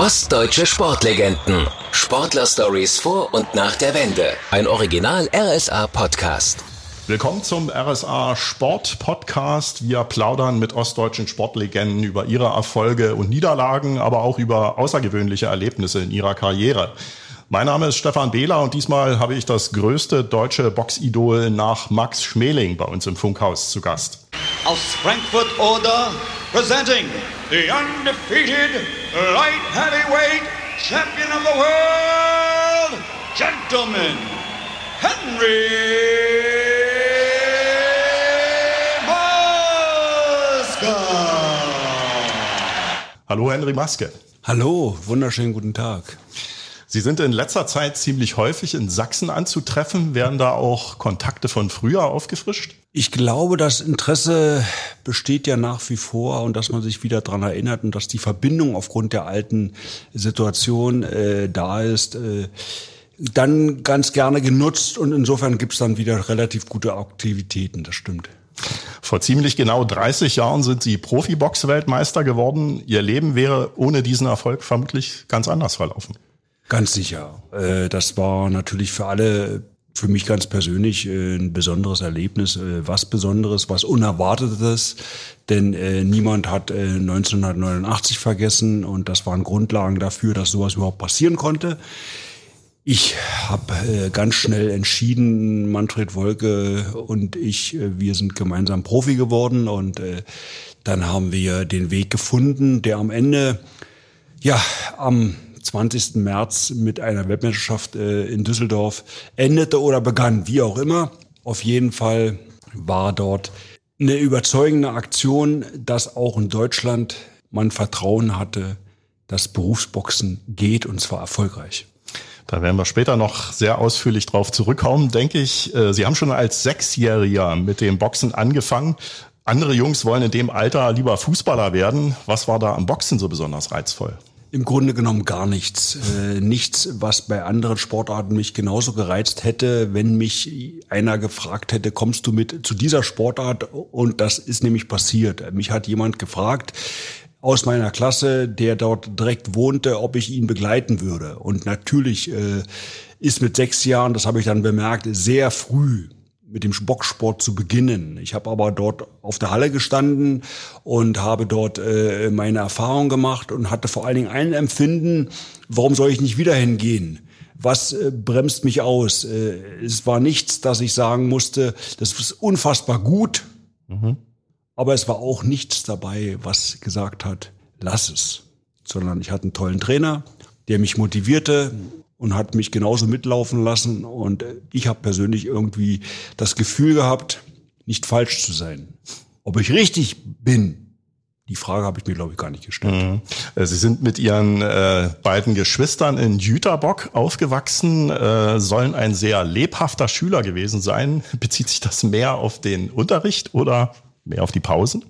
Ostdeutsche Sportlegenden. Sportler-Stories vor und nach der Wende. Ein Original RSA Podcast. Willkommen zum RSA Sport Podcast. Wir plaudern mit ostdeutschen Sportlegenden über ihre Erfolge und Niederlagen, aber auch über außergewöhnliche Erlebnisse in ihrer Karriere. Mein Name ist Stefan Behler und diesmal habe ich das größte deutsche Boxidol nach Max Schmeling bei uns im Funkhaus zu Gast. Aus Frankfurt oder presenting the undefeated light heavyweight champion of the world, gentlemen, Henry Maske. Hallo Henry Maske. Hallo, wunderschönen guten Tag. Sie sind in letzter Zeit ziemlich häufig in Sachsen anzutreffen. Werden da auch Kontakte von früher aufgefrischt? Ich glaube, das Interesse besteht ja nach wie vor und dass man sich wieder dran erinnert und dass die Verbindung aufgrund der alten Situation äh, da ist. Äh, dann ganz gerne genutzt und insofern gibt's dann wieder relativ gute Aktivitäten, das stimmt. Vor ziemlich genau 30 Jahren sind Sie Profibox-Weltmeister geworden. Ihr Leben wäre ohne diesen Erfolg vermutlich ganz anders verlaufen. Ganz sicher. Äh, das war natürlich für alle, für mich ganz persönlich äh, ein besonderes Erlebnis, äh, was Besonderes, was Unerwartetes, denn niemand hat 1989 vergessen und das waren Grundlagen dafür, dass sowas überhaupt passieren konnte. Ich habe ganz schnell entschieden, Manfred Wolke und ich, wir sind gemeinsam Profi geworden und dann haben wir den Weg gefunden, der am Ende, ja, am 20. März mit einer Weltmeisterschaft äh, in Düsseldorf endete oder begann, wie auch immer. Auf jeden Fall war dort eine überzeugende Aktion, dass auch in Deutschland man Vertrauen hatte, dass Berufsboxen geht und zwar erfolgreich. Da werden wir später noch sehr ausführlich drauf zurückkommen, denke ich. Äh, Sie haben schon als Sechsjähriger mit dem Boxen angefangen. Andere Jungs wollen in dem Alter lieber Fußballer werden. Was war da am Boxen so besonders reizvoll? Im Grunde genommen gar nichts. Äh, nichts, was bei anderen Sportarten mich genauso gereizt hätte, wenn mich einer gefragt hätte, kommst du mit zu dieser Sportart? Und das ist nämlich passiert. Mich hat jemand gefragt, aus meiner Klasse, der dort direkt wohnte, ob ich ihn begleiten würde. Und natürlich äh, ist mit sechs Jahren, das habe ich dann bemerkt, sehr früh mit dem Boxsport zu beginnen. Ich habe aber dort auf der Halle gestanden und habe dort äh, meine Erfahrung gemacht und hatte vor allen Dingen ein Empfinden, warum soll ich nicht wieder hingehen? Was äh, bremst mich aus? Äh, es war nichts, dass ich sagen musste, das ist unfassbar gut, mhm. aber es war auch nichts dabei, was gesagt hat, lass es. Sondern ich hatte einen tollen Trainer, der mich motivierte, und hat mich genauso mitlaufen lassen. Und ich habe persönlich irgendwie das Gefühl gehabt, nicht falsch zu sein. Ob ich richtig bin, die Frage habe ich mir, glaube ich, gar nicht gestellt. Mhm. Äh, Sie sind mit Ihren äh, beiden Geschwistern in Jüterbock aufgewachsen, äh, sollen ein sehr lebhafter Schüler gewesen sein. Bezieht sich das mehr auf den Unterricht oder mehr auf die Pausen?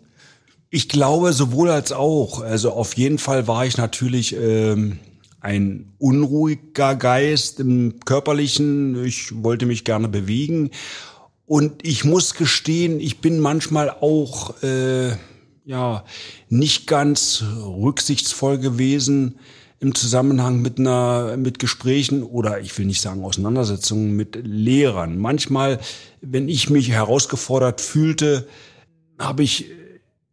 Ich glaube sowohl als auch. Also auf jeden Fall war ich natürlich ähm, ein unruhiger Geist im körperlichen. Ich wollte mich gerne bewegen. Und ich muss gestehen, ich bin manchmal auch äh, ja nicht ganz rücksichtsvoll gewesen im Zusammenhang mit einer mit Gesprächen oder ich will nicht sagen Auseinandersetzungen mit Lehrern. Manchmal, wenn ich mich herausgefordert fühlte, habe ich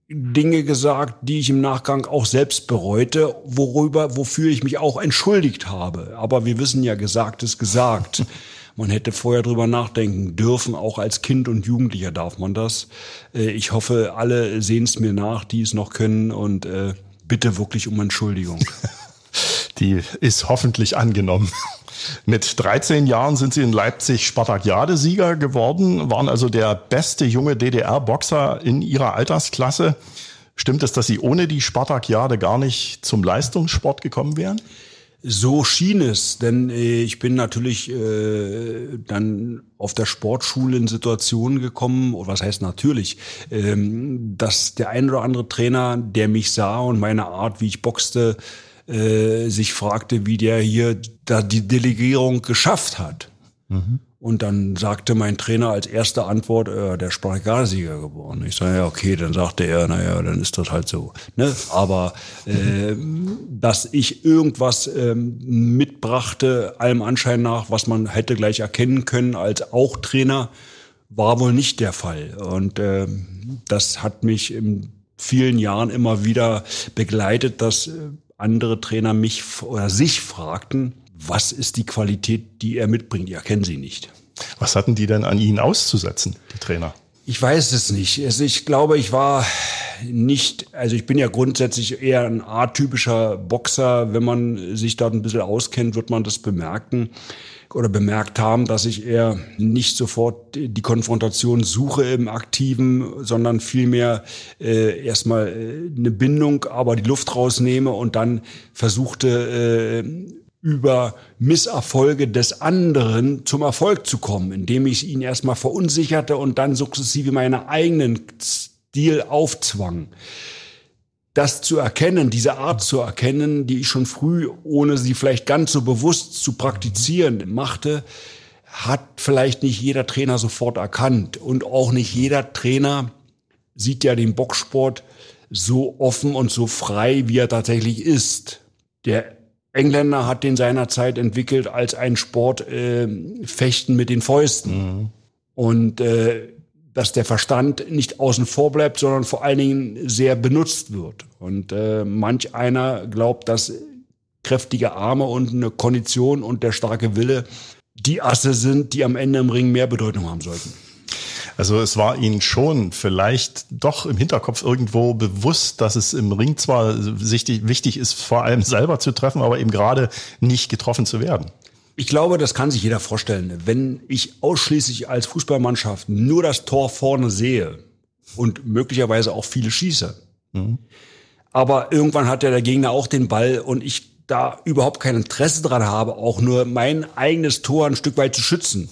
Dinge gesagt, die ich im Nachgang auch selbst bereute, worüber, wofür ich mich auch entschuldigt habe. Aber wir wissen ja, gesagt ist gesagt. Man hätte vorher drüber nachdenken dürfen, auch als Kind und Jugendlicher darf man das. Äh, ich hoffe, alle sehen es mir nach, die es noch können und äh, bitte wirklich um Entschuldigung. Die ist hoffentlich angenommen. Mit 13 Jahren sind sie in Leipzig Spartakiade-Sieger geworden, waren also der beste junge DDR-Boxer in ihrer Altersklasse. Stimmt es, dass sie ohne die Spartakiade gar nicht zum Leistungssport gekommen wären? So schien es, denn äh, ich bin natürlich äh, dann auf der Sportschule in Situationen gekommen, oder was heißt natürlich, ähm, dass der ein oder andere Trainer, der mich sah und meine Art, wie ich boxte, äh, sich fragte, wie der hier da die Delegierung geschafft hat. Mhm. Und dann sagte mein Trainer als erste Antwort, äh, der Spracharsieger geboren. Ich sage, ja, okay, dann sagte er, naja, dann ist das halt so. Ne? Aber äh, dass ich irgendwas ähm, mitbrachte, allem Anschein nach, was man hätte gleich erkennen können als auch Trainer, war wohl nicht der Fall. Und äh, das hat mich in vielen Jahren immer wieder begleitet, dass äh, andere Trainer mich oder sich fragten, was ist die Qualität, die er mitbringt? Ja, kennen Sie nicht. Was hatten die denn an Ihnen auszusetzen, die Trainer? Ich weiß es nicht. Also ich glaube, ich war nicht, also ich bin ja grundsätzlich eher ein atypischer Boxer. Wenn man sich da ein bisschen auskennt, wird man das bemerken oder bemerkt haben, dass ich eher nicht sofort die Konfrontation suche im Aktiven, sondern vielmehr äh, erstmal äh, eine Bindung, aber die Luft rausnehme und dann versuchte, äh, über Misserfolge des anderen zum Erfolg zu kommen, indem ich ihn erstmal verunsicherte und dann sukzessive meinen eigenen Stil aufzwang. Das zu erkennen, diese Art zu erkennen, die ich schon früh, ohne sie vielleicht ganz so bewusst zu praktizieren, machte, hat vielleicht nicht jeder Trainer sofort erkannt. Und auch nicht jeder Trainer sieht ja den Boxsport so offen und so frei, wie er tatsächlich ist. Der Engländer hat den seinerzeit entwickelt als ein Sport äh, Fechten mit den Fäusten. Mhm. Und äh, dass der Verstand nicht außen vor bleibt, sondern vor allen Dingen sehr benutzt wird. Und äh, manch einer glaubt, dass kräftige Arme und eine Kondition und der starke Wille die Asse sind, die am Ende im Ring mehr Bedeutung haben sollten. Also es war ihnen schon vielleicht doch im Hinterkopf irgendwo bewusst, dass es im Ring zwar wichtig ist, vor allem selber zu treffen, aber eben gerade nicht getroffen zu werden. Ich glaube, das kann sich jeder vorstellen. Wenn ich ausschließlich als Fußballmannschaft nur das Tor vorne sehe und möglicherweise auch viele schieße, mhm. aber irgendwann hat ja der Gegner auch den Ball und ich da überhaupt kein Interesse dran habe, auch nur mein eigenes Tor ein Stück weit zu schützen,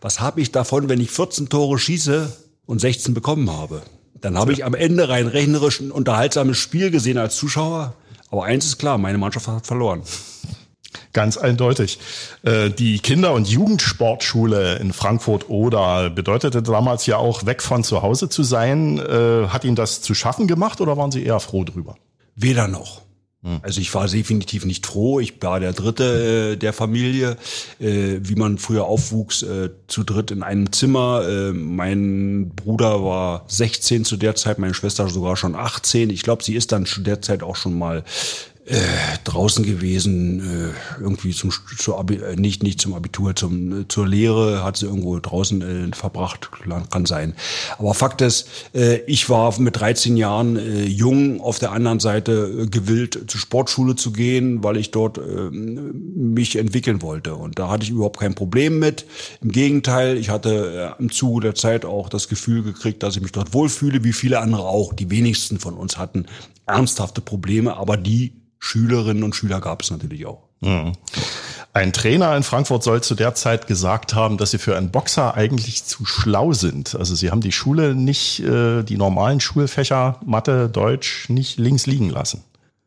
was habe ich davon, wenn ich 14 Tore schieße und 16 bekommen habe? Dann habe ich am Ende rein rechnerisch ein unterhaltsames Spiel gesehen als Zuschauer. Aber eins ist klar, meine Mannschaft hat verloren. Ganz eindeutig. Äh, die Kinder- und Jugendsportschule in Frankfurt oder bedeutete damals ja auch weg von zu Hause zu sein. Äh, hat Ihnen das zu schaffen gemacht oder waren Sie eher froh drüber? Weder noch. Hm. Also ich war definitiv nicht froh. Ich war der Dritte äh, der Familie, äh, wie man früher aufwuchs, äh, zu dritt in einem Zimmer. Äh, mein Bruder war 16 zu der Zeit, meine Schwester sogar schon 18. Ich glaube, sie ist dann zu der Zeit auch schon mal äh, draußen gewesen, äh, irgendwie zum zur Abi, äh, nicht nicht zum Abitur, zum äh, zur Lehre hat sie irgendwo draußen äh, verbracht, kann sein. Aber Fakt ist, äh, ich war mit 13 Jahren äh, jung, auf der anderen Seite äh, gewillt zur Sportschule zu gehen, weil ich dort äh, mich entwickeln wollte und da hatte ich überhaupt kein Problem mit. Im Gegenteil, ich hatte im Zuge der Zeit auch das Gefühl gekriegt, dass ich mich dort wohlfühle, wie viele andere auch. Die wenigsten von uns hatten ernsthafte Probleme, aber die Schülerinnen und Schüler gab es natürlich auch. Mhm. Ein Trainer in Frankfurt soll zu der Zeit gesagt haben, dass sie für einen Boxer eigentlich zu schlau sind. Also sie haben die Schule nicht, äh, die normalen Schulfächer, Mathe, Deutsch, nicht links liegen lassen.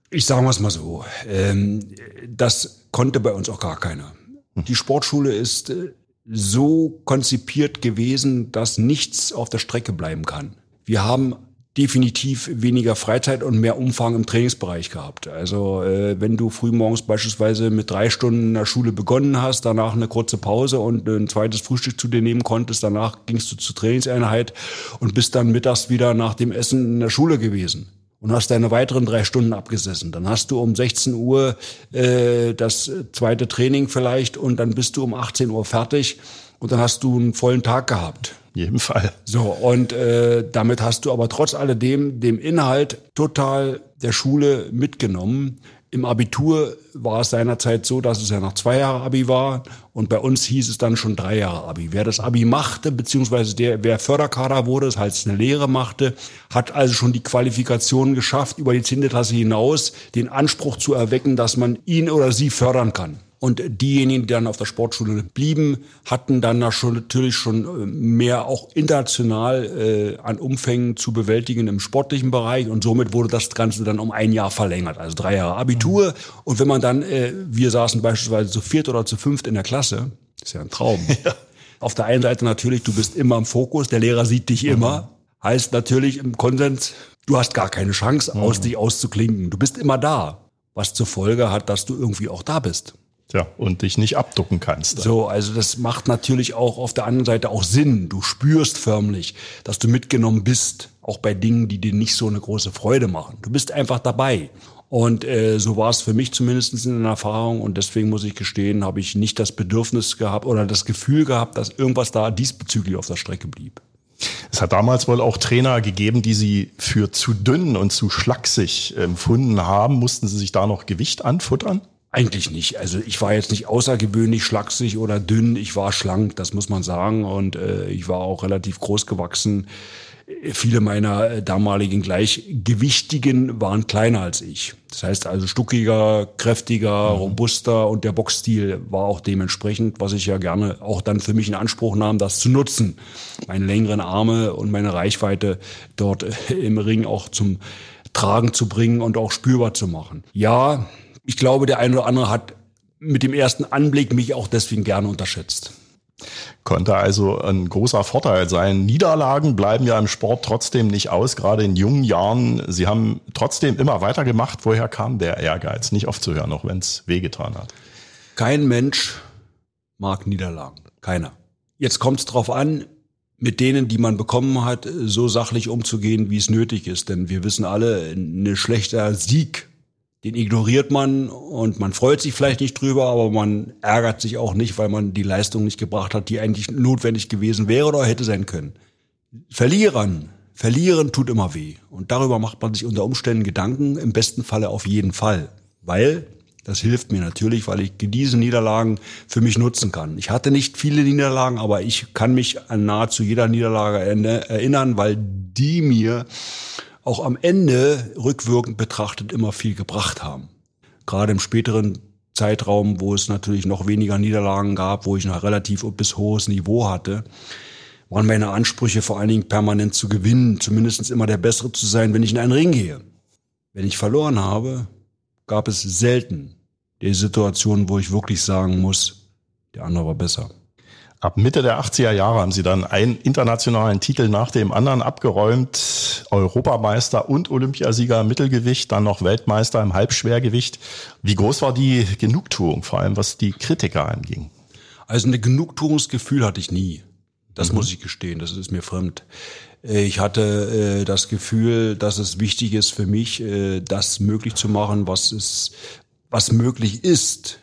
Ich sage es mal so, ähm, das konnte bei uns auch gar keiner. Hm. Die Sportschule ist äh, so konzipiert gewesen, dass nichts auf der Strecke bleiben kann. Wir haben definitiv weniger Freizeit und mehr Umfang im Trainingsbereich gehabt. Also äh, wenn du frühmorgens beispielsweise mit drei Stunden in der Schule begonnen hast, danach eine kurze Pause und ein zweites Frühstück zu dir nehmen konntest, danach gingst du zur Trainingseinheit und bist dann mittags wieder nach dem Essen in der Schule gewesen und hast deine weiteren drei Stunden abgesessen. Dann hast du um 16 Uhr äh, das zweite Training vielleicht und dann bist du um 18 Uhr fertig und dann hast du einen vollen Tag gehabt jedem Fall. So, und äh, damit hast du aber trotz alledem dem Inhalt total der Schule mitgenommen. Im Abitur war es seinerzeit so, dass es ja noch zwei Jahre Abi war und bei uns hieß es dann schon drei Jahre Abi. Wer das Abi machte, beziehungsweise der, wer Förderkader wurde, das heißt eine Lehre machte, hat also schon die Qualifikation geschafft, über die 10. Klasse hinaus den Anspruch zu erwecken, dass man ihn oder sie fördern kann. Und diejenigen, die dann auf der Sportschule blieben, hatten dann natürlich schon äh, mehr auch international äh, an Umfängen zu bewältigen im sportlichen Bereich. Und somit wurde das Ganze dann um ein Jahr verlängert, also drei Jahre Abitur. Mhm. Und wenn man dann, äh, wir saßen beispielsweise zu viert oder zu fünft in der Klasse, ist ja ein Traum. Ja. Auf der einen Seite natürlich, du bist immer im Fokus, der Lehrer sieht dich immer. Heißt natürlich im Konsens, du hast gar keine Chance, aus dich auszuklinken. Du bist immer da. Was zur Folge hat, dass du irgendwie auch da bist. Ja, und dich nicht abducken kannst. So, also das macht natürlich auch auf der anderen Seite auch Sinn. Du spürst förmlich, dass du mitgenommen bist, auch bei Dingen, die dir nicht so eine große Freude machen. Du bist einfach dabei. Und äh, so war es für mich zumindest in der Erfahrung. Und deswegen muss ich gestehen, habe ich nicht das Bedürfnis gehabt oder das Gefühl gehabt, dass irgendwas da diesbezüglich auf der Strecke blieb. Es hat damals wohl auch Trainer gegeben, die sie für zu dünn und zu schlaksig empfunden haben. Mussten sie sich da noch Gewicht anfuttern? Eigentlich nicht. Also ich war jetzt nicht außergewöhnlich schlaksig oder dünn. Ich war schlank, das muss man sagen. Und äh, ich war auch relativ groß gewachsen. Viele meiner äh, damaligen Gleichgewichtigen waren kleiner als ich. Das heißt also stuckiger, kräftiger, mhm. robuster und der Boxstil war auch dementsprechend, was ich ja gerne auch dann für mich in Anspruch nahm, das zu nutzen. Meine längeren Arme und meine Reichweite dort äh, im Ring auch zum Tragen zu bringen und auch spürbar zu machen. Ja, ich glaube, der eine oder andere hat mit dem ersten Anblick mich auch deswegen gerne unterschätzt. Konnte also ein großer Vorteil sein. Niederlagen bleiben ja im Sport trotzdem nicht aus, gerade in jungen Jahren. Sie haben trotzdem immer weitergemacht. Woher kam der Ehrgeiz, nicht aufzuhören, auch wenn es wehgetan hat? Kein Mensch mag Niederlagen. Keiner. Jetzt kommt es darauf an, mit denen, die man bekommen hat, so sachlich umzugehen, wie es nötig ist. Denn wir wissen alle, ein schlechter Sieg den ignoriert man und man freut sich vielleicht nicht drüber, aber man ärgert sich auch nicht, weil man die Leistung nicht gebracht hat, die eigentlich notwendig gewesen wäre oder hätte sein können. Verlieren, verlieren tut immer weh. Und darüber macht man sich unter Umständen Gedanken, im besten Falle auf jeden Fall. Weil, das hilft mir natürlich, weil ich diese Niederlagen für mich nutzen kann. Ich hatte nicht viele Niederlagen, aber ich kann mich an nahezu jeder Niederlage erinnern, weil die mir auch am Ende rückwirkend betrachtet immer viel gebracht haben. Gerade im späteren Zeitraum, wo es natürlich noch weniger Niederlagen gab, wo ich noch relativ bis hohes Niveau hatte, waren meine Ansprüche vor allen Dingen permanent zu gewinnen, zumindest immer der Bessere zu sein, wenn ich in einen Ring gehe. Wenn ich verloren habe, gab es selten die Situation, wo ich wirklich sagen muss, der andere war besser. Ab Mitte der 80er Jahre haben sie dann einen internationalen Titel nach dem anderen abgeräumt. Europameister und Olympiasieger im Mittelgewicht, dann noch Weltmeister im Halbschwergewicht. Wie groß war die Genugtuung, vor allem was die Kritiker anging? Also ein Genugtuungsgefühl hatte ich nie. Das mhm. muss ich gestehen, das ist mir fremd. Äh, ich hatte äh, das Gefühl, dass es wichtig ist für mich, äh, das möglich zu machen, was es, was möglich ist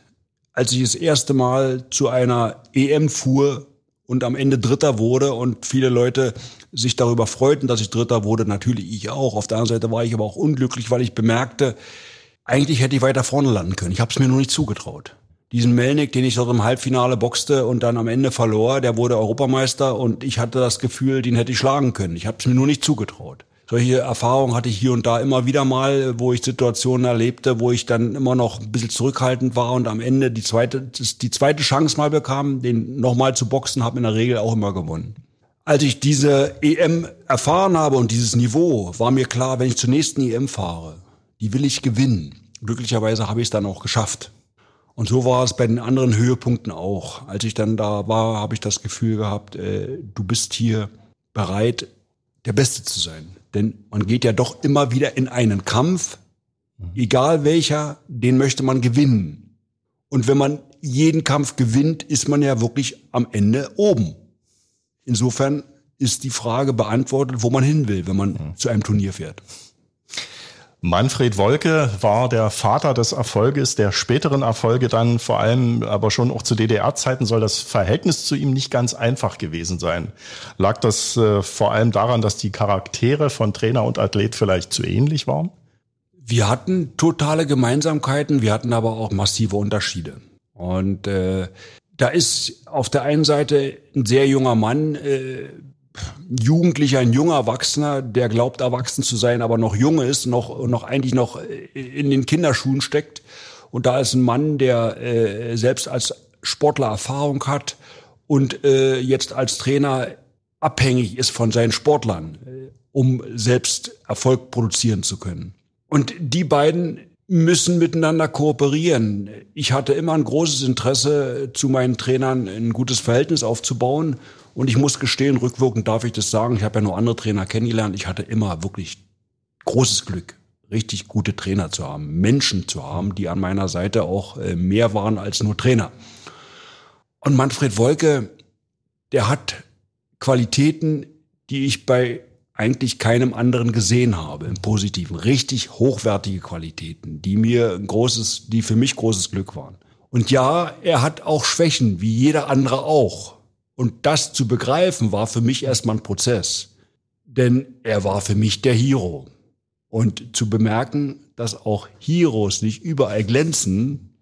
als ich das erste Mal zu einer EM fuhr und am Ende Dritter wurde und viele Leute sich darüber freuten, dass ich Dritter wurde, natürlich ich auch. Auf der anderen Seite war ich aber auch unglücklich, weil ich bemerkte, eigentlich hätte ich weiter vorne landen können. Ich habe es mir nur nicht zugetraut. Diesen Melnick, den ich dort im Halbfinale boxte und dann am Ende verlor, der wurde Europameister und ich hatte das Gefühl, den hätte ich schlagen können. Ich habe es mir nur nicht zugetraut solche Erfahrungen hatte ich hier und da immer wieder mal, wo ich Situationen erlebte, wo ich dann immer noch ein bisschen zurückhaltend war und am Ende die zweite, die zweite Chance mal bekam, den nochmal zu boxen, habe in der Regel auch immer gewonnen. Als ich diese EM erfahren habe und dieses Niveau, war mir klar, wenn ich zur nächsten EM fahre, die will ich gewinnen. Glücklicherweise habe ich es dann auch geschafft. Und so war es bei den anderen Höhepunkten auch. Als ich dann da war, habe ich das Gefühl gehabt, äh, du bist hier bereit, der Beste zu sein. Denn man geht ja doch immer wieder in einen Kampf, egal welcher, den möchte man gewinnen. Und wenn man jeden Kampf gewinnt, ist man ja wirklich am Ende oben. Insofern ist die Frage beantwortet, wo man hin will, wenn man mhm. zu einem Turnier fährt. Manfred Wolke war der Vater des Erfolges, der späteren Erfolge dann vor allem, aber schon auch zu DDR-Zeiten soll das Verhältnis zu ihm nicht ganz einfach gewesen sein. Lag das äh, vor allem daran, dass die Charaktere von Trainer und Athlet vielleicht zu ähnlich waren? Wir hatten totale Gemeinsamkeiten, wir hatten aber auch massive Unterschiede. Und äh, da ist auf der einen Seite ein sehr junger Mann, äh, Jugendlicher, ein junger Erwachsener, der glaubt, erwachsen zu sein, aber noch jung ist, noch, noch eigentlich noch in den Kinderschuhen steckt. Und da ist ein Mann, der äh, selbst als Sportler Erfahrung hat und äh, jetzt als Trainer abhängig ist von seinen Sportlern, äh, um selbst Erfolg produzieren zu können. Und die beiden müssen miteinander kooperieren. Ich hatte immer ein großes Interesse, zu meinen Trainern ein gutes Verhältnis aufzubauen. Und ich muss gestehen, rückwirkend darf ich das sagen, ich habe ja nur andere Trainer kennengelernt. Ich hatte immer wirklich großes Glück, richtig gute Trainer zu haben, Menschen zu haben, die an meiner Seite auch äh, mehr waren als nur Trainer. Und Manfred Wolke, der hat Qualitäten, die ich bei eigentlich keinem anderen gesehen habe im Positiven. Richtig hochwertige Qualitäten, die mir ein großes, die für mich großes Glück waren. Und ja, er hat auch Schwächen, wie jeder andere auch. Und das zu begreifen war für mich erstmal ein Prozess. Denn er war für mich der Hero. Und zu bemerken, dass auch Heroes nicht überall glänzen,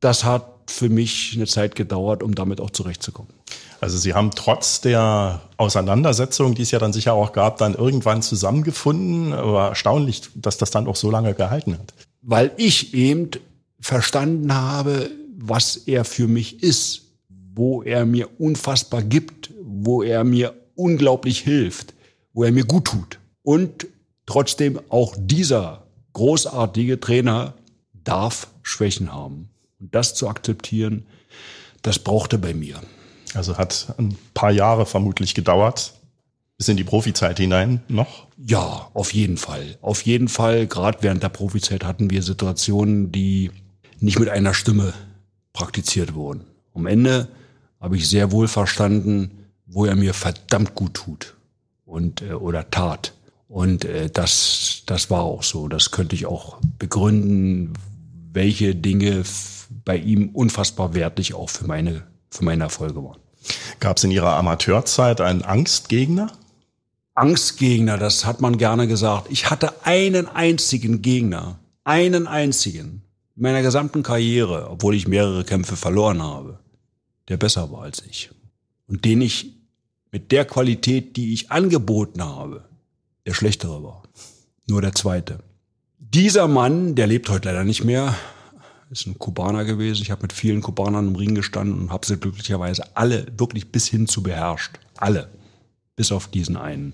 das hat für mich eine Zeit gedauert, um damit auch zurechtzukommen. Also Sie haben trotz der Auseinandersetzung, die es ja dann sicher auch gab, dann irgendwann zusammengefunden. Aber erstaunlich, dass das dann auch so lange gehalten hat. Weil ich eben verstanden habe, was er für mich ist, wo er mir unfassbar gibt, wo er mir unglaublich hilft, wo er mir gut tut. Und trotzdem auch dieser großartige Trainer darf Schwächen haben. Und das zu akzeptieren, das brauchte bei mir. Also hat ein paar Jahre vermutlich gedauert, bis in die Profizeit hinein noch? Ja, auf jeden Fall. Auf jeden Fall. Gerade während der Profizeit hatten wir Situationen, die nicht mit einer Stimme praktiziert wurden. Am Ende habe ich sehr wohl verstanden, wo er mir verdammt gut tut und äh, oder tat. Und äh, das, das war auch so. Das könnte ich auch begründen, welche Dinge bei ihm unfassbar wertlich auch für meine, für meine Erfolge waren. Gab es in Ihrer Amateurzeit einen Angstgegner? Angstgegner, das hat man gerne gesagt. Ich hatte einen einzigen Gegner, einen einzigen in meiner gesamten Karriere, obwohl ich mehrere Kämpfe verloren habe, der besser war als ich. Und den ich mit der Qualität, die ich angeboten habe, der schlechtere war. Nur der zweite. Dieser Mann, der lebt heute leider nicht mehr, ist ein Kubaner gewesen. Ich habe mit vielen Kubanern im Ring gestanden und habe sie glücklicherweise alle wirklich bis hin zu beherrscht. Alle. Bis auf diesen einen.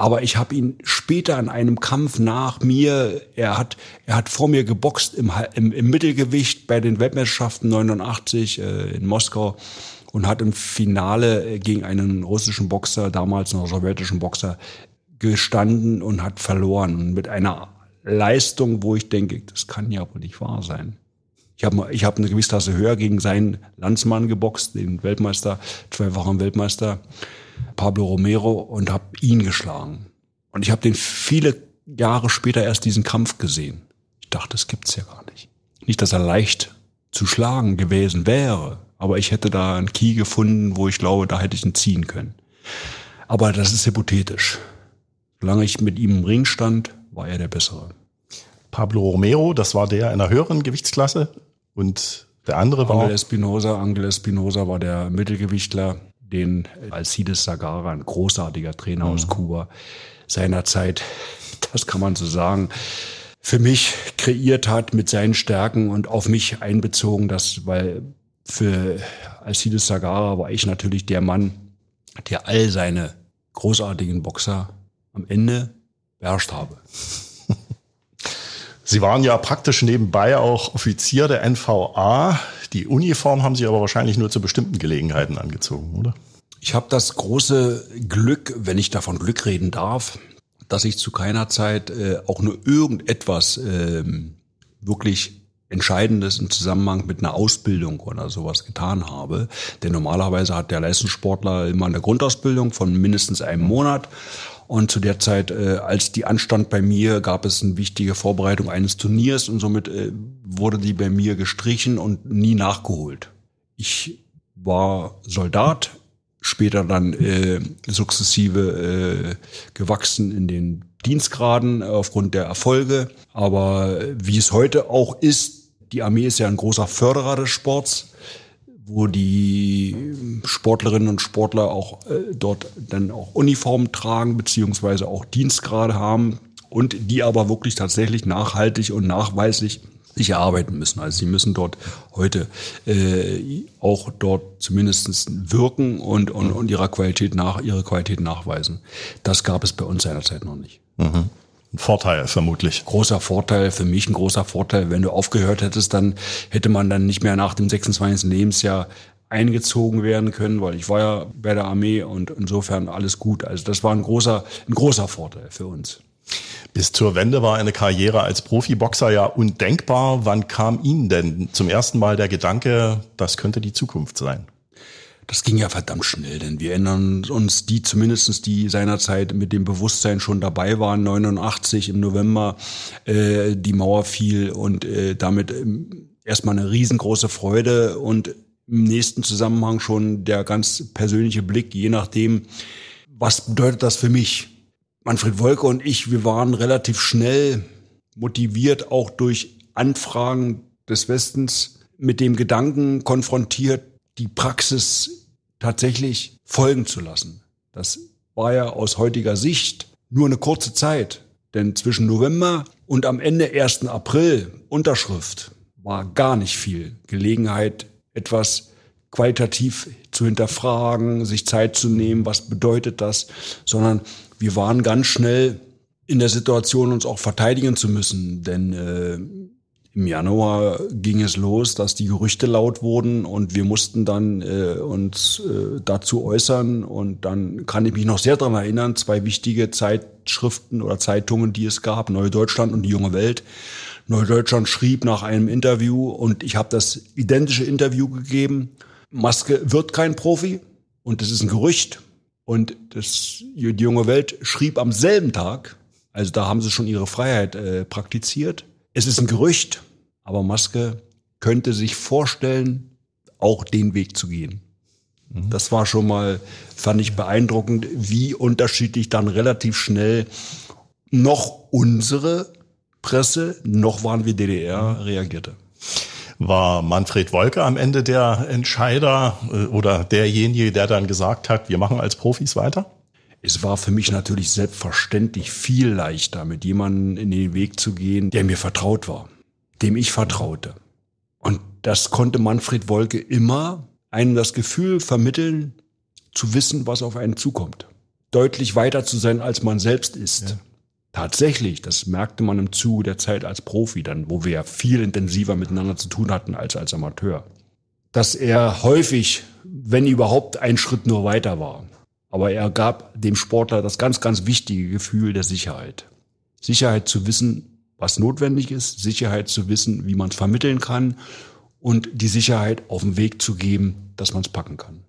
Aber ich habe ihn später in einem Kampf nach mir, er hat, er hat vor mir geboxt im, im, im Mittelgewicht bei den Weltmeisterschaften 89 äh, in Moskau und hat im Finale äh, gegen einen russischen Boxer, damals noch sowjetischen Boxer, gestanden und hat verloren. Mit einer Leistung, wo ich denke, das kann ja wohl nicht wahr sein. Ich habe ich hab eine gewisse Tasse höher gegen seinen Landsmann geboxt, den Weltmeister, zweifachen Weltmeister Pablo Romero und habe ihn geschlagen. Und ich habe den viele Jahre später erst diesen Kampf gesehen. Ich dachte, das gibt's ja gar nicht. Nicht, dass er leicht zu schlagen gewesen wäre, aber ich hätte da einen Key gefunden, wo ich glaube, da hätte ich ihn ziehen können. Aber das ist hypothetisch. Solange ich mit ihm im Ring stand, war er der Bessere. Pablo Romero, das war der in einer höheren Gewichtsklasse, und der andere war. Angel Espinosa. Angel Espinosa war der Mittelgewichtler, den Alcides Sagara, ein großartiger Trainer mhm. aus Kuba, seinerzeit, das kann man so sagen, für mich kreiert hat mit seinen Stärken und auf mich einbezogen, das, weil für Alcides Sagara war ich natürlich der Mann, der all seine großartigen Boxer am Ende beherrscht habe. Sie waren ja praktisch nebenbei auch Offizier der NVA. Die Uniform haben Sie aber wahrscheinlich nur zu bestimmten Gelegenheiten angezogen, oder? Ich habe das große Glück, wenn ich davon Glück reden darf, dass ich zu keiner Zeit äh, auch nur irgendetwas äh, wirklich Entscheidendes im Zusammenhang mit einer Ausbildung oder sowas getan habe. Denn normalerweise hat der Leistungssportler immer eine Grundausbildung von mindestens einem Monat und zu der Zeit, äh, als die anstand bei mir, gab es eine wichtige Vorbereitung eines Turniers und somit äh, wurde die bei mir gestrichen und nie nachgeholt. Ich war Soldat, später dann äh, sukzessive äh, gewachsen in den Dienstgraden aufgrund der Erfolge. Aber wie es heute auch ist, die Armee ist ja ein großer Förderer des Sports wo die Sportlerinnen und Sportler auch äh, dort dann auch Uniformen tragen, beziehungsweise auch Dienstgrade haben und die aber wirklich tatsächlich nachhaltig und nachweislich sich erarbeiten müssen. Also sie müssen dort heute äh, auch dort zumindest wirken und, und, und ihrer Qualität nach, ihre Qualität nachweisen. Das gab es bei uns seinerzeit noch nicht. Mhm. Ein Vorteil vermutlich. Großer Vorteil, für mich ein großer Vorteil. Wenn du aufgehört hättest, dann hätte man dann nicht mehr nach dem 26. Lebensjahr eingezogen werden können, weil ich war ja bei der Armee und insofern alles gut. Also das war ein großer, ein großer Vorteil für uns. Bis zur Wende war eine Karriere als Profiboxer ja undenkbar. Wann kam Ihnen denn zum ersten Mal der Gedanke, das könnte die Zukunft sein? Das ging ja verdammt schnell, denn wir erinnern uns, die zumindestens die seinerzeit mit dem Bewusstsein schon dabei waren, 89 im November äh, die Mauer fiel und äh, damit äh, erstmal eine riesengroße Freude und im nächsten Zusammenhang schon der ganz persönliche Blick, je nachdem, was bedeutet das für mich? Manfred Wolke und ich, wir waren relativ schnell motiviert, auch durch Anfragen des Westens mit dem Gedanken konfrontiert, die Praxis tatsächlich folgen zu lassen. Das war ja aus heutiger Sicht nur eine kurze Zeit, denn zwischen November und am Ende 1. April Unterschrift war gar nicht viel Gelegenheit, etwas qualitativ zu hinterfragen, sich Zeit zu nehmen, was bedeutet das, sondern wir waren ganz schnell in der Situation, uns auch verteidigen zu müssen, denn äh, im Januar ging es los, dass die Gerüchte laut wurden und wir mussten dann äh, uns äh, dazu äußern. Und dann kann ich mich noch sehr daran erinnern, zwei wichtige Zeitschriften oder Zeitungen, die es gab, Neue Deutschland und die Junge Welt. Neue Deutschland schrieb nach einem Interview und ich habe das identische Interview gegeben. Maske wird kein Profi und das ist ein Gerücht. Und das, die junge Welt schrieb am selben Tag, also da haben sie schon ihre Freiheit äh, praktiziert. Es ist ein Gerücht, aber Maske könnte sich vorstellen, auch den Weg zu gehen. Mhm. Das war schon mal, fand ich beeindruckend, wie unterschiedlich dann relativ schnell noch unsere Presse, noch waren wir DDR, reagierte. War Manfred Wolke am Ende der Entscheider äh, oder derjenige, der dann gesagt hat, wir machen als Profis weiter? Es war für mich natürlich selbstverständlich viel leichter, mit jemandem in den Weg zu gehen, der mir vertraut war, dem ich vertraute. Und das konnte Manfred Wolke immer einem das Gefühl vermitteln, zu wissen, was auf einen zukommt. Deutlich weiter zu sein, als man selbst ist. Ja. Tatsächlich, das merkte man im Zuge der Zeit als Profi, dann, wo wir ja viel intensiver miteinander zu tun hatten als als Amateur. Dass er häufig, wenn überhaupt, ein Schritt nur weiter war. Aber er gab dem Sportler das ganz, ganz wichtige Gefühl der Sicherheit. Sicherheit zu wissen, was notwendig ist, Sicherheit zu wissen, wie man es vermitteln kann und die Sicherheit auf den Weg zu geben, dass man es packen kann.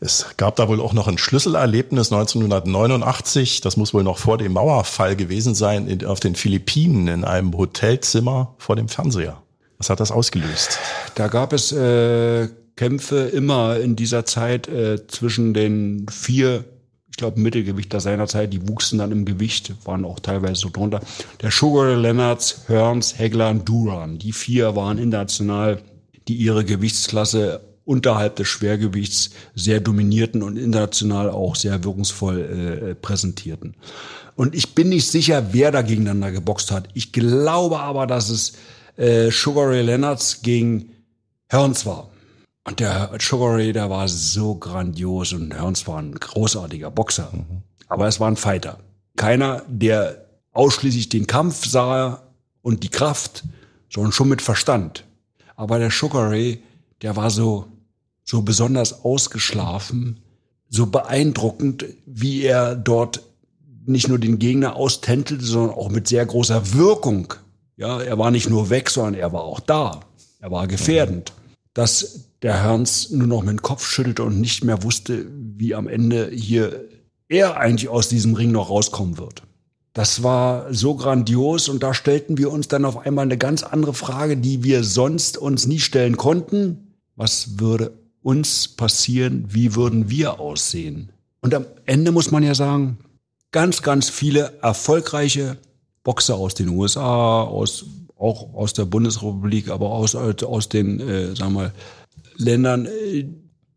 Es gab da wohl auch noch ein Schlüsselerlebnis 1989, das muss wohl noch vor dem Mauerfall gewesen sein, in, auf den Philippinen in einem Hotelzimmer vor dem Fernseher. Was hat das ausgelöst? Da gab es äh, Kämpfe immer in dieser Zeit äh, zwischen den vier, ich glaube Mittelgewichter seiner Zeit, die wuchsen dann im Gewicht, waren auch teilweise so drunter. Der Sugar, Lennartz, Hearns, Hegler und Duran. Die vier waren international, die ihre Gewichtsklasse unterhalb des Schwergewichts sehr dominierten und international auch sehr wirkungsvoll äh, präsentierten. Und ich bin nicht sicher, wer da gegeneinander geboxt hat. Ich glaube aber, dass es äh, Sugar Ray Leonards gegen Hearns war. Und der Sugar Ray, der war so grandios und Hearns war ein großartiger Boxer. Mhm. Aber es war ein Fighter. Keiner, der ausschließlich den Kampf sah und die Kraft, sondern schon mit Verstand. Aber der Sugar Ray, der war so so besonders ausgeschlafen, so beeindruckend, wie er dort nicht nur den Gegner austäntelte, sondern auch mit sehr großer Wirkung. Ja, er war nicht nur weg, sondern er war auch da. Er war gefährdend. Dass der Herrns nur noch mit dem Kopf schüttelte und nicht mehr wusste, wie am Ende hier er eigentlich aus diesem Ring noch rauskommen wird. Das war so grandios und da stellten wir uns dann auf einmal eine ganz andere Frage, die wir sonst uns nie stellen konnten. Was würde uns passieren, wie würden wir aussehen. Und am Ende muss man ja sagen, ganz, ganz viele erfolgreiche Boxer aus den USA, aus, auch aus der Bundesrepublik, aber aus, aus den, äh, sagen wir mal, Ländern, äh,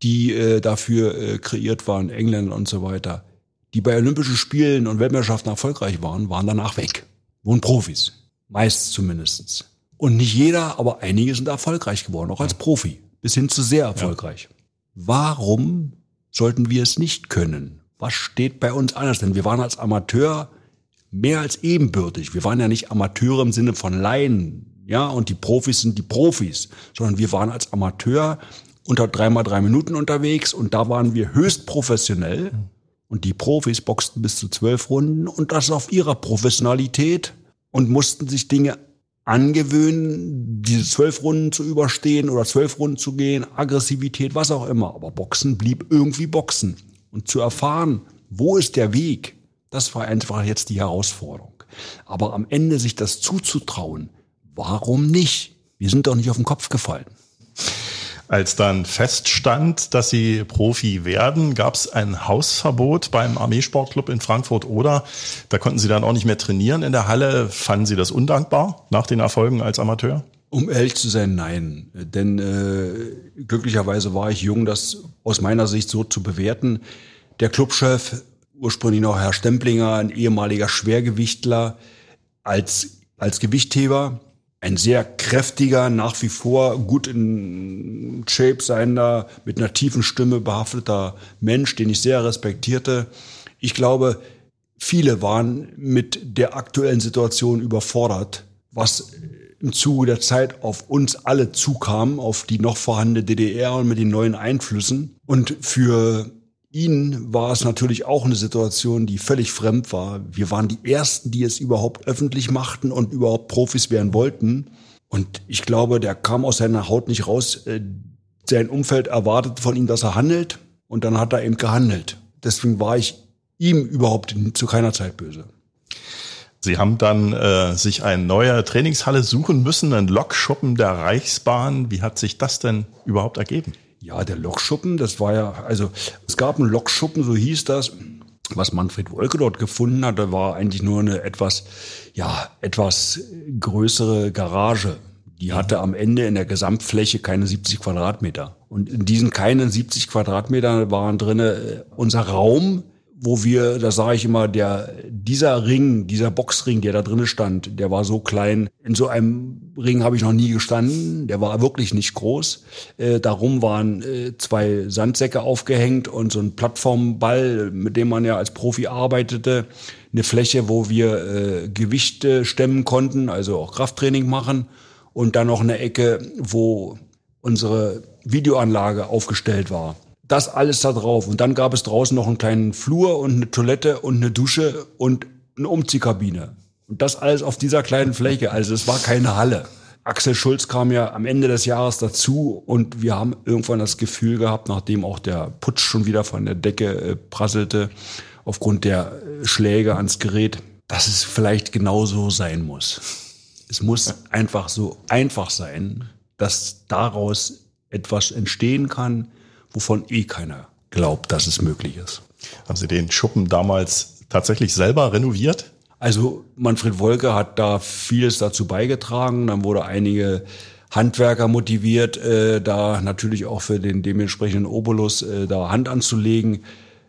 die äh, dafür äh, kreiert waren, England und so weiter, die bei Olympischen Spielen und Weltmeisterschaften erfolgreich waren, waren danach weg. Wurden Profis. Meist zumindestens. Und nicht jeder, aber einige sind erfolgreich geworden, auch als Profi bis hin zu sehr erfolgreich. Ja. Warum sollten wir es nicht können? Was steht bei uns anders? Denn wir waren als Amateur mehr als ebenbürtig. Wir waren ja nicht Amateure im Sinne von Laien, ja, und die Profis sind die Profis, sondern wir waren als Amateur unter dreimal drei Minuten unterwegs und da waren wir höchst professionell. Und die Profis boxten bis zu zwölf Runden und das auf ihrer Professionalität und mussten sich Dinge angewöhnen, diese zwölf Runden zu überstehen oder zwölf Runden zu gehen, Aggressivität, was auch immer. Aber Boxen blieb irgendwie Boxen. Und zu erfahren, wo ist der Weg, das war einfach jetzt die Herausforderung. Aber am Ende sich das zuzutrauen, warum nicht? Wir sind doch nicht auf den Kopf gefallen. Als dann feststand, dass sie Profi werden, gab es ein Hausverbot beim Armeesportclub in Frankfurt oder da konnten sie dann auch nicht mehr trainieren in der Halle. Fanden Sie das undankbar nach den Erfolgen als Amateur? Um ehrlich zu sein, nein. Denn äh, glücklicherweise war ich jung, das aus meiner Sicht so zu bewerten. Der Clubchef, ursprünglich noch Herr Stemplinger, ein ehemaliger Schwergewichtler, als, als Gewichtheber ein sehr kräftiger, nach wie vor gut in Shape seiender, mit einer tiefen Stimme behafteter Mensch, den ich sehr respektierte. Ich glaube, viele waren mit der aktuellen Situation überfordert, was im Zuge der Zeit auf uns alle zukam, auf die noch vorhandene DDR und mit den neuen Einflüssen. Und für Ihnen war es natürlich auch eine Situation, die völlig fremd war. Wir waren die Ersten, die es überhaupt öffentlich machten und überhaupt Profis werden wollten. Und ich glaube, der kam aus seiner Haut nicht raus. Äh, sein Umfeld erwartet von ihm, dass er handelt. Und dann hat er eben gehandelt. Deswegen war ich ihm überhaupt zu keiner Zeit böse. Sie haben dann äh, sich eine neue Trainingshalle suchen müssen, ein Lokschuppen der Reichsbahn. Wie hat sich das denn überhaupt ergeben? Ja, der Lokschuppen, das war ja, also es gab einen Lokschuppen, so hieß das, was Manfred Wolke dort gefunden hat, da war eigentlich nur eine etwas, ja, etwas größere Garage. Die hatte am Ende in der Gesamtfläche keine 70 Quadratmeter. Und in diesen keinen 70 Quadratmetern waren drinnen äh, unser Raum, wo wir, da sage ich immer, der, dieser Ring, dieser Boxring, der da drinnen stand, der war so klein. In so einem Ring habe ich noch nie gestanden. Der war wirklich nicht groß. Äh, darum waren äh, zwei Sandsäcke aufgehängt und so ein Plattformball, mit dem man ja als Profi arbeitete. Eine Fläche, wo wir äh, Gewichte stemmen konnten, also auch Krafttraining machen. Und dann noch eine Ecke, wo unsere Videoanlage aufgestellt war das alles da drauf. Und dann gab es draußen noch einen kleinen Flur und eine Toilette und eine Dusche und eine Umziehkabine. Und das alles auf dieser kleinen Fläche. Also es war keine Halle. Axel Schulz kam ja am Ende des Jahres dazu und wir haben irgendwann das Gefühl gehabt, nachdem auch der Putsch schon wieder von der Decke äh, prasselte, aufgrund der äh, Schläge ans Gerät, dass es vielleicht genauso sein muss. Es muss einfach so einfach sein, dass daraus etwas entstehen kann, wovon eh keiner glaubt, dass es möglich ist. Haben Sie den Schuppen damals tatsächlich selber renoviert? Also Manfred Wolke hat da vieles dazu beigetragen. Dann wurde einige Handwerker motiviert, äh, da natürlich auch für den dementsprechenden Obolus äh, da Hand anzulegen.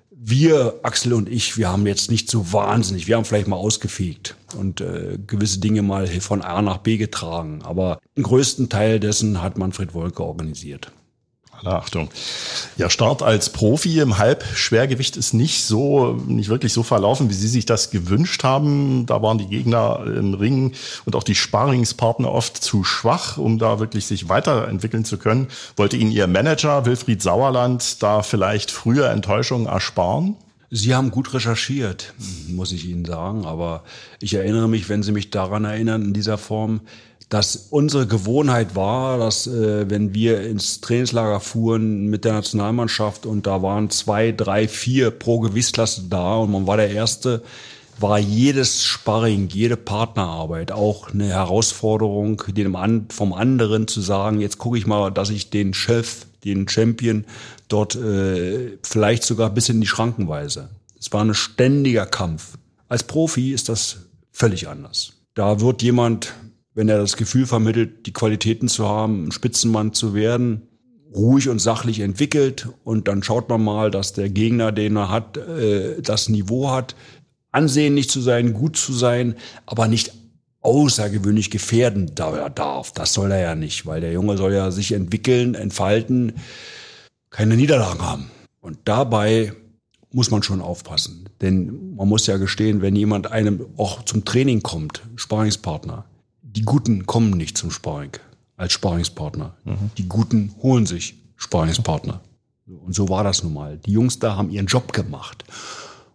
Wir, Axel und ich, wir haben jetzt nicht so wahnsinnig, wir haben vielleicht mal ausgefegt und äh, gewisse Dinge mal von A nach B getragen. Aber den größten Teil dessen hat Manfred Wolke organisiert. Achtung. Ja, Start als Profi im Halbschwergewicht ist nicht so, nicht wirklich so verlaufen, wie Sie sich das gewünscht haben. Da waren die Gegner im Ring und auch die Sparringspartner oft zu schwach, um da wirklich sich weiterentwickeln zu können. Wollte Ihnen Ihr Manager Wilfried Sauerland da vielleicht frühe Enttäuschungen ersparen? Sie haben gut recherchiert, muss ich Ihnen sagen. Aber ich erinnere mich, wenn Sie mich daran erinnern, in dieser Form, dass unsere Gewohnheit war, dass äh, wenn wir ins Trainingslager fuhren mit der Nationalmannschaft und da waren zwei, drei, vier pro Gewichtsklasse da und man war der Erste, war jedes Sparring, jede Partnerarbeit auch eine Herausforderung, dem vom anderen zu sagen, jetzt gucke ich mal, dass ich den Chef, den Champion dort äh, vielleicht sogar bis in die Schranken weise. Es war ein ständiger Kampf. Als Profi ist das völlig anders. Da wird jemand wenn er das Gefühl vermittelt, die Qualitäten zu haben, ein Spitzenmann zu werden, ruhig und sachlich entwickelt und dann schaut man mal, dass der Gegner, den er hat, äh, das Niveau hat, ansehnlich zu sein, gut zu sein, aber nicht außergewöhnlich gefährden darf. Das soll er ja nicht, weil der Junge soll ja sich entwickeln, entfalten, keine Niederlagen haben. Und dabei muss man schon aufpassen. Denn man muss ja gestehen, wenn jemand einem auch zum Training kommt, Sparingspartner, die Guten kommen nicht zum Sparring als Sparingspartner. Mhm. Die Guten holen sich Sparingspartner. Und so war das nun mal. Die Jungs da haben ihren Job gemacht.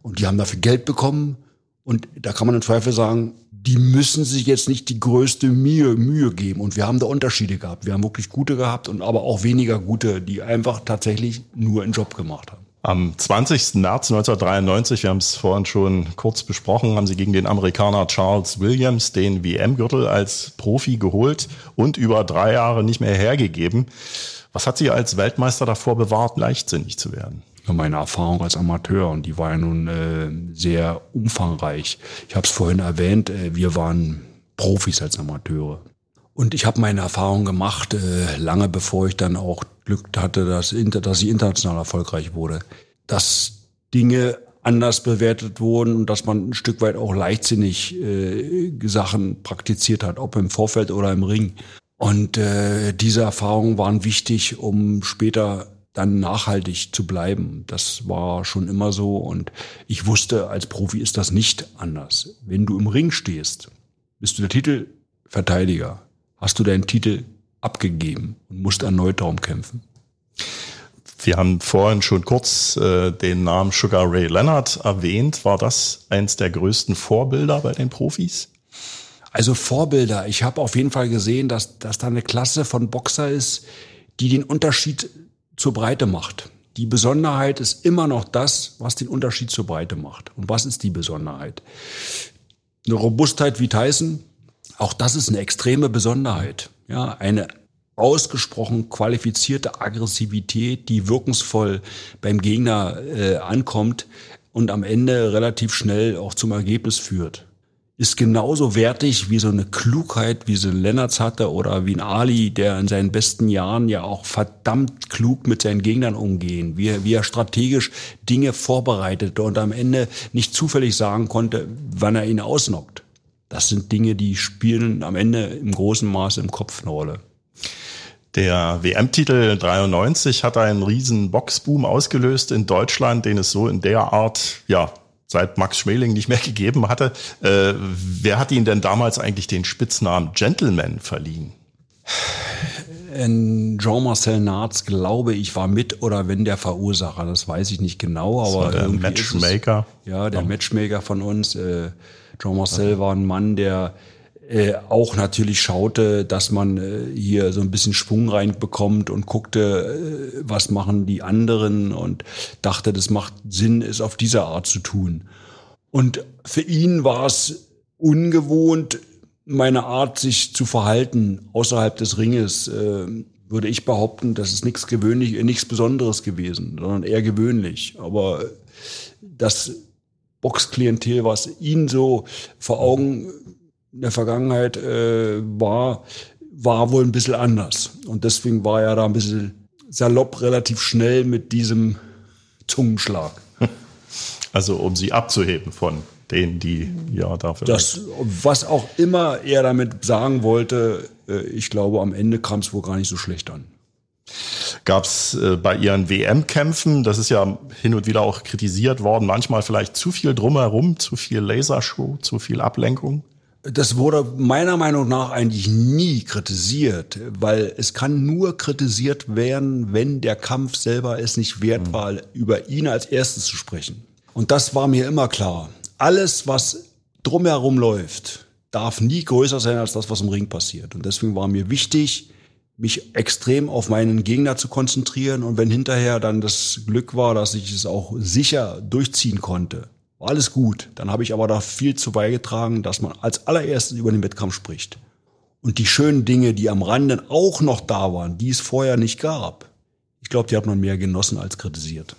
Und die haben dafür Geld bekommen. Und da kann man im Zweifel sagen, die müssen sich jetzt nicht die größte Mühe, Mühe geben. Und wir haben da Unterschiede gehabt. Wir haben wirklich gute gehabt und aber auch weniger gute, die einfach tatsächlich nur einen Job gemacht haben. Am 20. März 1993, wir haben es vorhin schon kurz besprochen, haben sie gegen den Amerikaner Charles Williams den WM-Gürtel als Profi geholt und über drei Jahre nicht mehr hergegeben. Was hat Sie als Weltmeister davor bewahrt, leichtsinnig zu werden? meine Erfahrung als Amateur und die war ja nun äh, sehr umfangreich. Ich habe es vorhin erwähnt, äh, wir waren Profis als Amateure. Und ich habe meine Erfahrung gemacht, äh, lange bevor ich dann auch Glück hatte, dass, dass ich international erfolgreich wurde, dass Dinge anders bewertet wurden und dass man ein Stück weit auch leichtsinnig äh, Sachen praktiziert hat, ob im Vorfeld oder im Ring. Und äh, diese Erfahrungen waren wichtig, um später dann nachhaltig zu bleiben. Das war schon immer so und ich wusste, als Profi ist das nicht anders. Wenn du im Ring stehst, bist du der Titelverteidiger, hast du deinen Titel abgegeben und musst erneut darum kämpfen. Wir haben vorhin schon kurz äh, den Namen Sugar Ray Leonard erwähnt. War das eins der größten Vorbilder bei den Profis? Also Vorbilder. Ich habe auf jeden Fall gesehen, dass, dass da eine Klasse von Boxer ist, die den Unterschied zur Breite macht. Die Besonderheit ist immer noch das, was den Unterschied zur Breite macht. Und was ist die Besonderheit? Eine Robustheit wie Tyson, auch das ist eine extreme Besonderheit. Ja, eine ausgesprochen qualifizierte Aggressivität, die wirkungsvoll beim Gegner äh, ankommt und am Ende relativ schnell auch zum Ergebnis führt ist genauso wertig wie so eine Klugheit, wie so ein Lennartz hatte oder wie ein Ali, der in seinen besten Jahren ja auch verdammt klug mit seinen Gegnern umgehen, wie er, wie er strategisch Dinge vorbereitete und am Ende nicht zufällig sagen konnte, wann er ihn ausnockt. Das sind Dinge, die spielen am Ende im großen Maße im Kopf eine Rolle. Der WM-Titel 93 hat einen riesen Boxboom ausgelöst in Deutschland, den es so in der Art ja seit Max Schmeling nicht mehr gegeben hatte. Äh, wer hat Ihnen denn damals eigentlich den Spitznamen Gentleman verliehen? Jean-Marcel Narz, glaube ich, war mit oder wenn der Verursacher, das weiß ich nicht genau, aber der Matchmaker. Es, ja, der. Matchmaker von uns. Äh, Jean-Marcel war ein Mann, der äh, auch natürlich schaute, dass man äh, hier so ein bisschen Schwung reinbekommt und guckte, äh, was machen die anderen und dachte, das macht Sinn, es auf diese Art zu tun. Und für ihn war es ungewohnt, meine Art, sich zu verhalten außerhalb des Ringes, äh, würde ich behaupten, das ist nichts gewöhnlich, äh, nichts Besonderes gewesen, sondern eher gewöhnlich. Aber das Boxklientel, was ihn so vor Augen in der Vergangenheit äh, war, war wohl ein bisschen anders. Und deswegen war er da ein bisschen salopp relativ schnell mit diesem Zungenschlag. Also um sie abzuheben von denen, die ja dafür. Das, was auch immer er damit sagen wollte, äh, ich glaube, am Ende kam es wohl gar nicht so schlecht an. Gab es äh, bei ihren WM-Kämpfen, das ist ja hin und wieder auch kritisiert worden, manchmal vielleicht zu viel drumherum, zu viel Lasershow, zu viel Ablenkung? Das wurde meiner Meinung nach eigentlich nie kritisiert, weil es kann nur kritisiert werden, wenn der Kampf selber es nicht wert mhm. war, über ihn als erstes zu sprechen. Und das war mir immer klar. Alles, was drumherum läuft, darf nie größer sein als das, was im Ring passiert. Und deswegen war mir wichtig, mich extrem auf meinen Gegner zu konzentrieren. Und wenn hinterher dann das Glück war, dass ich es auch sicher durchziehen konnte, war alles gut. Dann habe ich aber da viel zu beigetragen, dass man als allererstes über den Wettkampf spricht. Und die schönen Dinge, die am Rande auch noch da waren, die es vorher nicht gab, ich glaube, die hat man mehr genossen als kritisiert.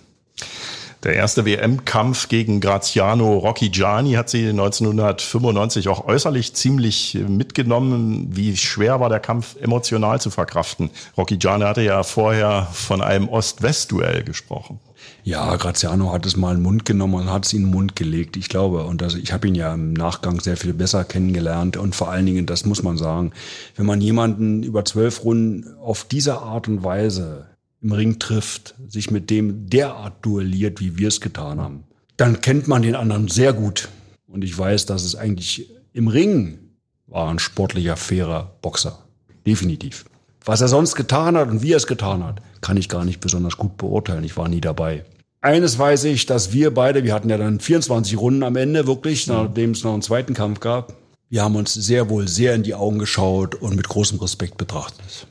Der erste WM-Kampf gegen Graziano Rocchigiani hat sie 1995 auch äußerlich ziemlich mitgenommen. Wie schwer war der Kampf emotional zu verkraften? Rocchigiani hatte ja vorher von einem Ost-West-Duell gesprochen. Ja, Graziano hat es mal in den Mund genommen und hat es in den Mund gelegt, ich glaube. Und das, ich habe ihn ja im Nachgang sehr viel besser kennengelernt. Und vor allen Dingen, das muss man sagen, wenn man jemanden über zwölf Runden auf diese Art und Weise im Ring trifft, sich mit dem derart duelliert, wie wir es getan haben, dann kennt man den anderen sehr gut. Und ich weiß, dass es eigentlich im Ring war ein sportlicher, fairer Boxer. Definitiv. Was er sonst getan hat und wie er es getan hat, kann ich gar nicht besonders gut beurteilen. Ich war nie dabei. Eines weiß ich, dass wir beide, wir hatten ja dann 24 Runden am Ende, wirklich, nachdem es noch einen zweiten Kampf gab. Wir haben uns sehr wohl sehr in die Augen geschaut und mit großem Respekt betrachtet.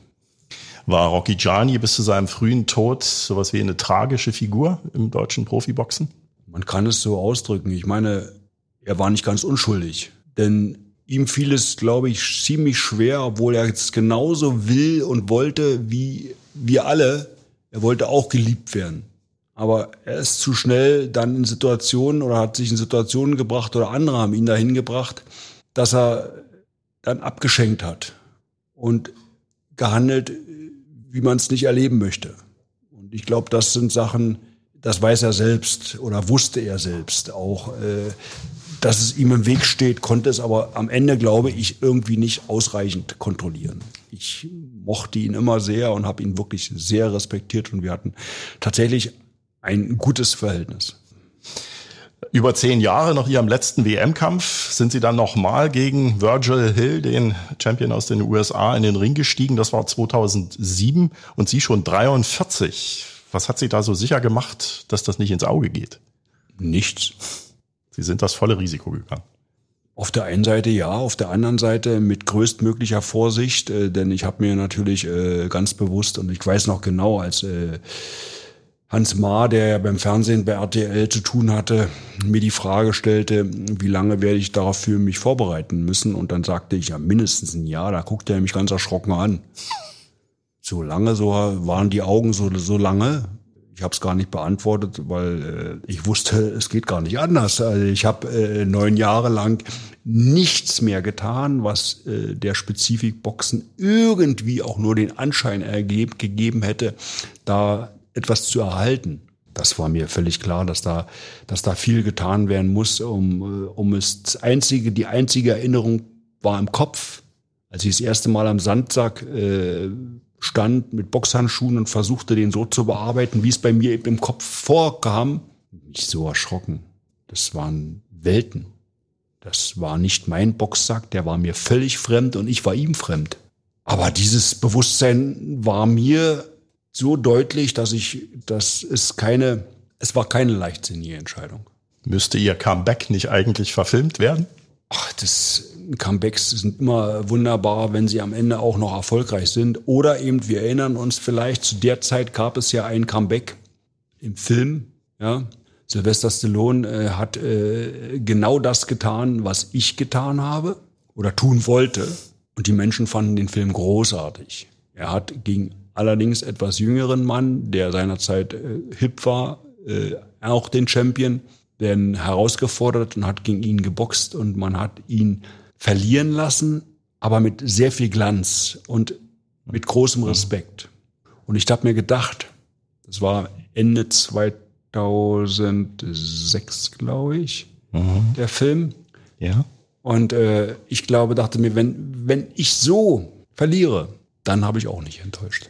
War Rocky Gianni bis zu seinem frühen Tod sowas wie eine tragische Figur im deutschen Profiboxen? Man kann es so ausdrücken. Ich meine, er war nicht ganz unschuldig. Denn ihm fiel es, glaube ich, ziemlich schwer, obwohl er jetzt genauso will und wollte wie wir alle. Er wollte auch geliebt werden. Aber er ist zu schnell dann in Situationen oder hat sich in Situationen gebracht oder andere haben ihn dahin gebracht, dass er dann abgeschenkt hat und gehandelt, wie man es nicht erleben möchte. Und ich glaube, das sind Sachen, das weiß er selbst oder wusste er selbst auch, äh, dass es ihm im Weg steht, konnte es aber am Ende, glaube ich, irgendwie nicht ausreichend kontrollieren. Ich mochte ihn immer sehr und habe ihn wirklich sehr respektiert und wir hatten tatsächlich ein gutes Verhältnis. Über zehn Jahre nach ihrem letzten WM-Kampf sind sie dann nochmal gegen Virgil Hill, den Champion aus den USA, in den Ring gestiegen. Das war 2007 und sie schon 43. Was hat sie da so sicher gemacht, dass das nicht ins Auge geht? Nichts. Sie sind das volle Risiko gegangen. Auf der einen Seite ja, auf der anderen Seite mit größtmöglicher Vorsicht, äh, denn ich habe mir natürlich äh, ganz bewusst und ich weiß noch genau, als äh, Hans Maar, der ja beim Fernsehen bei RTL zu tun hatte, mir die Frage stellte, wie lange werde ich dafür mich vorbereiten müssen? Und dann sagte ich ja mindestens ein Jahr. Da guckte er mich ganz erschrocken an. So lange, so waren die Augen so, so lange. Ich habe es gar nicht beantwortet, weil äh, ich wusste, es geht gar nicht anders. Also ich habe äh, neun Jahre lang nichts mehr getan, was äh, der Spezifik Boxen irgendwie auch nur den Anschein ergeb, gegeben hätte, da etwas zu erhalten. Das war mir völlig klar, dass da, dass da viel getan werden muss, um, äh, um es das einzige, die einzige Erinnerung war im Kopf, als ich das erste Mal am Sandsack äh, stand mit Boxhandschuhen und versuchte, den so zu bearbeiten, wie es bei mir eben im Kopf vorkam, mich so erschrocken. Das waren Welten. Das war nicht mein Boxsack, der war mir völlig fremd und ich war ihm fremd. Aber dieses Bewusstsein war mir so deutlich, dass ich, das ist keine, es war keine leichtsinnige Entscheidung. Müsste Ihr Comeback nicht eigentlich verfilmt werden? Ach, das Comebacks sind immer wunderbar, wenn sie am Ende auch noch erfolgreich sind. Oder eben, wir erinnern uns vielleicht, zu der Zeit gab es ja ein Comeback im Film, ja. Sylvester Stallone äh, hat äh, genau das getan, was ich getan habe oder tun wollte. Und die Menschen fanden den Film großartig. Er hat gegen allerdings etwas jüngeren Mann, der seinerzeit äh, hip war, äh, auch den Champion, denn herausgefordert und hat gegen ihn geboxt und man hat ihn verlieren lassen, aber mit sehr viel Glanz und mit großem Respekt. Und ich habe mir gedacht, das war Ende 2006, glaube ich, mhm. der Film. Ja. Und äh, ich glaube, dachte mir, wenn, wenn ich so verliere, dann habe ich auch nicht enttäuscht.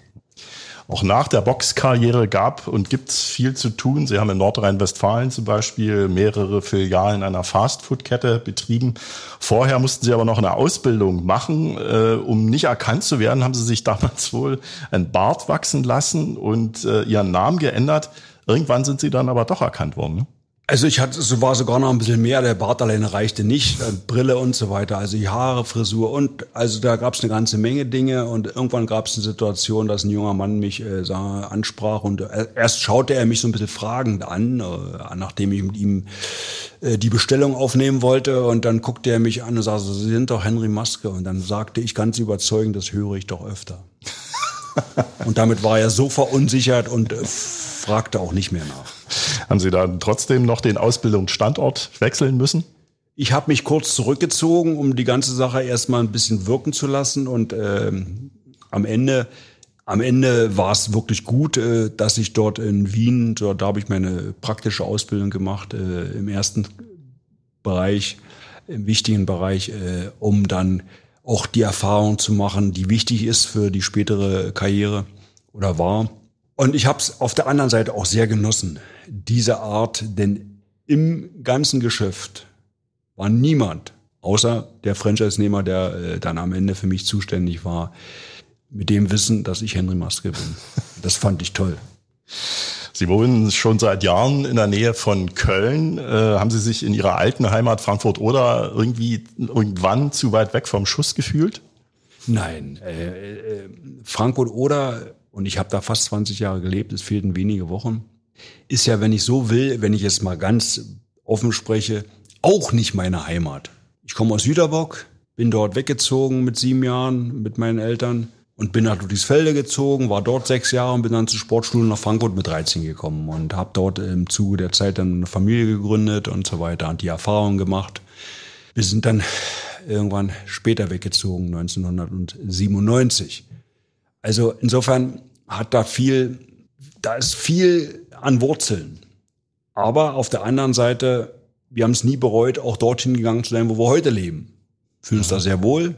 Auch nach der Boxkarriere gab und gibt es viel zu tun. Sie haben in Nordrhein-Westfalen zum Beispiel mehrere Filialen einer Fastfood-Kette betrieben. Vorher mussten Sie aber noch eine Ausbildung machen. Äh, um nicht erkannt zu werden, haben Sie sich damals wohl ein Bart wachsen lassen und äh, Ihren Namen geändert. Irgendwann sind Sie dann aber doch erkannt worden. Ne? Also ich hatte, so war sogar noch ein bisschen mehr. Der Bart alleine reichte nicht, Brille und so weiter. Also die Haare, Frisur und also da gab es eine ganze Menge Dinge und irgendwann gab es eine Situation, dass ein junger Mann mich äh, sah, ansprach und äh, erst schaute er mich so ein bisschen fragend an, äh, nachdem ich mit ihm äh, die Bestellung aufnehmen wollte und dann guckte er mich an und sagte, Sie sind doch Henry Maske und dann sagte ich ganz überzeugend, das höre ich doch öfter. und damit war er so verunsichert und äh, fragte auch nicht mehr nach. Haben Sie dann trotzdem noch den Ausbildungsstandort wechseln müssen? Ich habe mich kurz zurückgezogen, um die ganze Sache erstmal ein bisschen wirken zu lassen und ähm, am Ende am Ende war es wirklich gut, äh, dass ich dort in Wien, da, da habe ich meine praktische Ausbildung gemacht äh, im ersten Bereich, im wichtigen Bereich, äh, um dann auch die Erfahrung zu machen, die wichtig ist für die spätere Karriere oder war. Und ich habe es auf der anderen Seite auch sehr genossen, diese Art, denn im ganzen Geschäft war niemand, außer der Franchise-Nehmer, der äh, dann am Ende für mich zuständig war, mit dem Wissen, dass ich Henry Maske bin. Das fand ich toll. Sie wohnen schon seit Jahren in der Nähe von Köln. Äh, haben Sie sich in Ihrer alten Heimat Frankfurt oder irgendwie irgendwann zu weit weg vom Schuss gefühlt? Nein, äh, äh, Frankfurt oder und ich habe da fast 20 Jahre gelebt. Es fehlten wenige Wochen. Ist ja, wenn ich so will, wenn ich jetzt mal ganz offen spreche, auch nicht meine Heimat. Ich komme aus Süderbock, bin dort weggezogen mit sieben Jahren mit meinen Eltern und bin nach Ludwigsfelde gezogen, war dort sechs Jahre und bin dann zur Sportschule nach Frankfurt mit 13 gekommen und habe dort im Zuge der Zeit dann eine Familie gegründet und so weiter und die Erfahrungen gemacht. Wir sind dann irgendwann später weggezogen, 1997. Also insofern hat da viel, da ist viel an Wurzeln. Aber auf der anderen Seite, wir haben es nie bereut, auch dorthin gegangen zu sein, wo wir heute leben. Fühlen uns da sehr wohl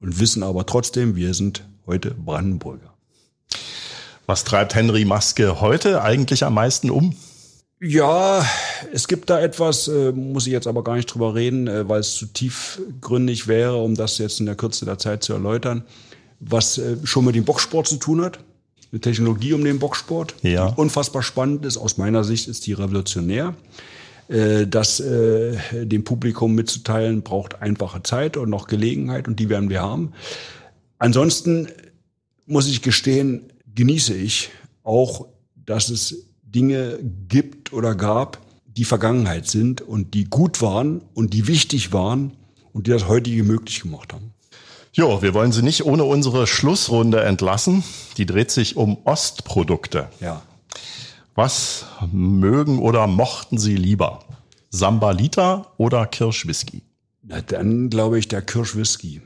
und wissen aber trotzdem, wir sind heute Brandenburger. Was treibt Henry Maske heute eigentlich am meisten um? Ja, es gibt da etwas, äh, muss ich jetzt aber gar nicht drüber reden, äh, weil es zu tiefgründig wäre, um das jetzt in der Kürze der Zeit zu erläutern, was äh, schon mit dem Boxsport zu tun hat. Eine Technologie um den Boxsport, ja. die unfassbar spannend ist. Aus meiner Sicht ist die revolutionär. Äh, das äh, dem Publikum mitzuteilen, braucht einfache Zeit und noch Gelegenheit und die werden wir haben. Ansonsten muss ich gestehen, genieße ich auch, dass es Dinge gibt oder gab, die Vergangenheit sind und die gut waren und die wichtig waren und die das heutige möglich gemacht haben. Jo, wir wollen Sie nicht ohne unsere Schlussrunde entlassen. Die dreht sich um Ostprodukte. Ja. Was mögen oder mochten Sie lieber? Sambalita oder Kirschwhisky? Na, dann glaube ich der Kirschwhisky.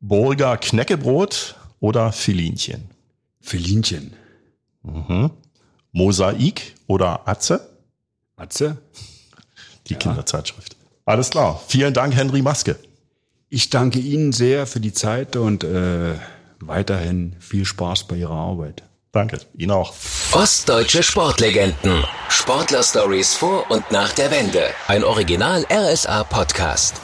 Burger Knäckebrot oder Filinchen? Filinchen. Mhm. Mosaik oder Atze? Atze? Die ja. Kinderzeitschrift. Alles klar. Vielen Dank, Henry Maske. Ich danke Ihnen sehr für die Zeit und äh, weiterhin viel Spaß bei Ihrer Arbeit. Danke, Ihnen auch. Ostdeutsche Sportlegenden. Sportler-Stories vor und nach der Wende. Ein Original RSA-Podcast.